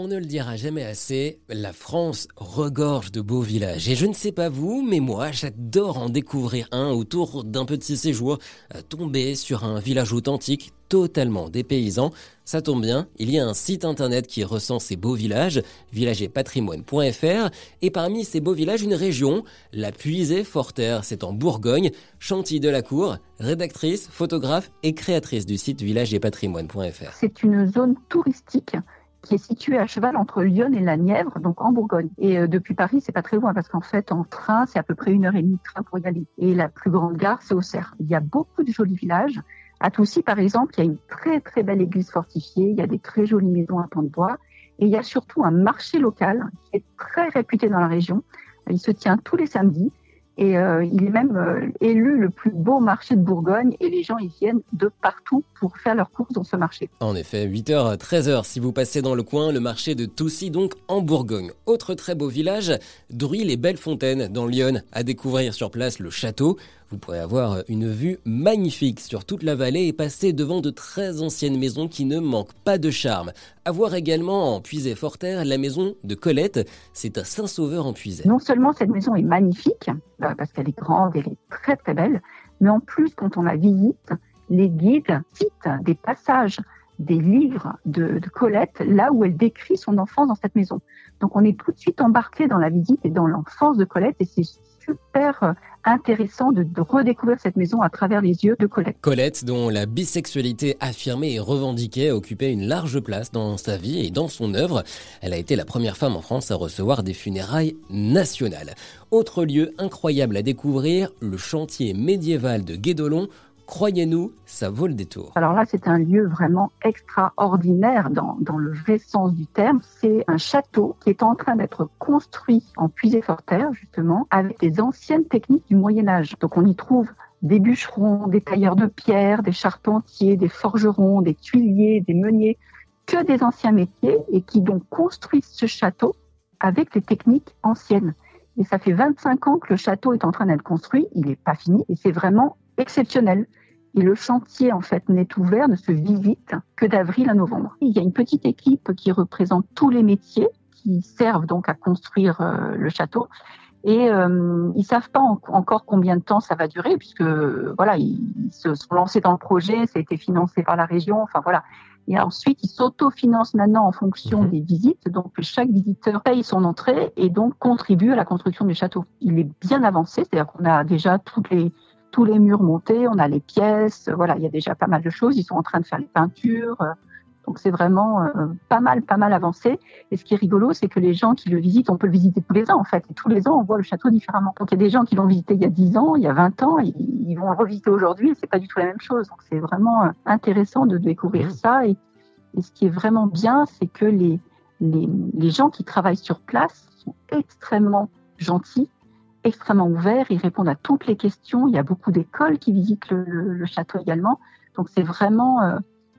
On ne le dira jamais assez, la France regorge de beaux villages. Et je ne sais pas vous, mais moi, j'adore en découvrir un autour d'un petit séjour, euh, tomber sur un village authentique, totalement dépaysant. Ça tombe bien, il y a un site internet qui recense ces beaux villages, villageetpatrimoine.fr, et parmi ces beaux villages, une région, la Puisée Forterre, c'est en Bourgogne, Chantilly de la Cour, rédactrice, photographe et créatrice du site villageetpatrimoine.fr. C'est une zone touristique qui est situé à cheval entre Lyon et la Nièvre, donc en Bourgogne. Et euh, depuis Paris, c'est pas très loin parce qu'en fait, en train, c'est à peu près une heure et demie de train pour y aller. Et la plus grande gare, c'est Auxerre. Il y a beaucoup de jolis villages. À Toussy, par exemple, il y a une très très belle église fortifiée. Il y a des très jolies maisons à pont de bois. Et il y a surtout un marché local qui est très réputé dans la région. Il se tient tous les samedis. Et euh, il est même euh, élu le plus beau marché de Bourgogne et les gens y viennent de partout pour faire leurs courses dans ce marché. En effet, 8h, 13h si vous passez dans le coin, le marché de Toussy donc en Bourgogne. Autre très beau village, Druy les Belles Fontaines dans Lyon. À découvrir sur place le château. Vous pourrez avoir une vue magnifique sur toute la vallée et passer devant de très anciennes maisons qui ne manquent pas de charme. À voir également en Puisée-Forterre la maison de Colette. C'est à Saint-Sauveur en Puisée. Non seulement cette maison est magnifique, bah, parce qu'elle est grande, elle est très très belle, mais en plus quand on la visite, les guides citent des passages des livres de, de, Colette, là où elle décrit son enfance dans cette maison. Donc on est tout de suite embarqué dans la visite et dans l'enfance de Colette, et c'est super euh, intéressant de, redécouvrir cette maison à travers les yeux de Colette. Colette, dont la bisexualité affirmée et revendiquée a occupé une large place dans sa vie et dans son œuvre. Elle a été la première femme en France à recevoir des funérailles nationales. Autre lieu incroyable à découvrir, le chantier médiéval de Guédolon Croyez-nous, ça vaut le détour. Alors là, c'est un lieu vraiment extraordinaire dans, dans le vrai sens du terme. C'est un château qui est en train d'être construit en puisée-forterre, justement, avec des anciennes techniques du Moyen Âge. Donc on y trouve des bûcherons, des tailleurs de pierre, des charpentiers, des forgerons, des tuiliers, des meuniers, que des anciens métiers et qui donc construisent ce château avec des techniques anciennes. Et ça fait 25 ans que le château est en train d'être construit, il n'est pas fini et c'est vraiment exceptionnel. Et le chantier, en fait, n'est ouvert, ne se visite que d'avril à novembre. Il y a une petite équipe qui représente tous les métiers qui servent donc à construire euh, le château. Et euh, ils savent pas encore combien de temps ça va durer, puisque voilà, ils, se sont lancés dans le projet, ça a été financé par la région. Enfin voilà. Et ensuite, ils s'autofinancent maintenant en fonction mhm. des visites. Donc chaque visiteur paye son entrée et donc contribue à la construction du château. Il est bien avancé, c'est-à-dire qu'on a déjà toutes les tous les murs montés, on a les pièces, voilà, il y a déjà pas mal de choses. Ils sont en train de faire les peintures. Euh, donc c'est vraiment euh, pas mal, pas mal avancé. Et ce qui est rigolo, c'est que les gens qui le visitent, on peut le visiter tous les ans en fait. Et tous les ans, on voit le château différemment. Donc il y a des gens qui l'ont visité il y a 10 ans, il y a 20 ans, ils vont le revisiter aujourd'hui et c'est pas du tout la même chose. Donc c'est vraiment euh, intéressant de découvrir mmh. ça. Et, et, ce qui est vraiment bien, c'est que les, les, les gens qui travaillent sur place sont extrêmement gentils extrêmement ouverts, ils répondent à toutes les questions. Il y a beaucoup d'écoles qui visitent le, château également. Donc c'est vraiment euh,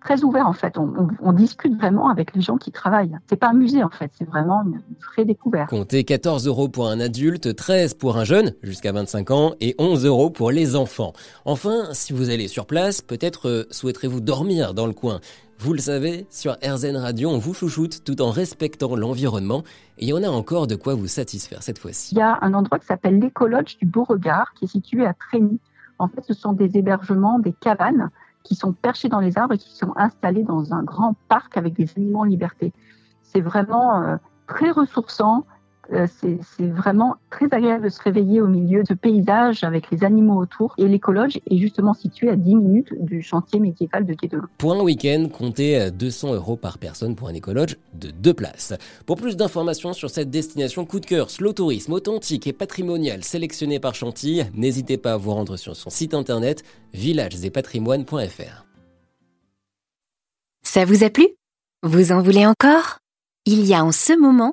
très ouvert en fait. On, discute vraiment avec les gens qui travaillent. C'est pas un musée en fait, c'est vraiment une, vraie découverte. Comptez 14 euros pour un adulte, 13 pour un jeune jusqu'à 25 ans et 11 euros pour les enfants. Enfin, si vous allez sur place, peut-être euh, souhaiterez-vous dormir dans le coin. Vous le savez, sur RZN Radio, on vous chouchoute tout en respectant l'environnement. Et il y en a encore de quoi vous satisfaire cette fois-ci. Il y a un endroit qui s'appelle l'écologe du Beauregard, qui est situé à Trény. En fait, ce sont des hébergements, des cabanes qui sont perchés dans les arbres et qui sont installés dans un grand parc avec des animaux en liberté. C'est vraiment euh, très ressourçant, c'est vraiment très agréable de se réveiller au milieu de paysages avec les animaux autour. Et l'écologe est justement situé à 10 minutes du chantier médiéval de Guédelot. Pour un week-end, comptez 200 euros par personne pour un écologe de deux places. Pour plus d'informations sur cette destination coup de cœur, slow tourisme authentique et patrimonial sélectionné par Chantilly, n'hésitez pas à vous rendre sur son site internet villagesetpatrimoine.fr. Ça vous a plu? Vous en voulez encore? Il y a en ce moment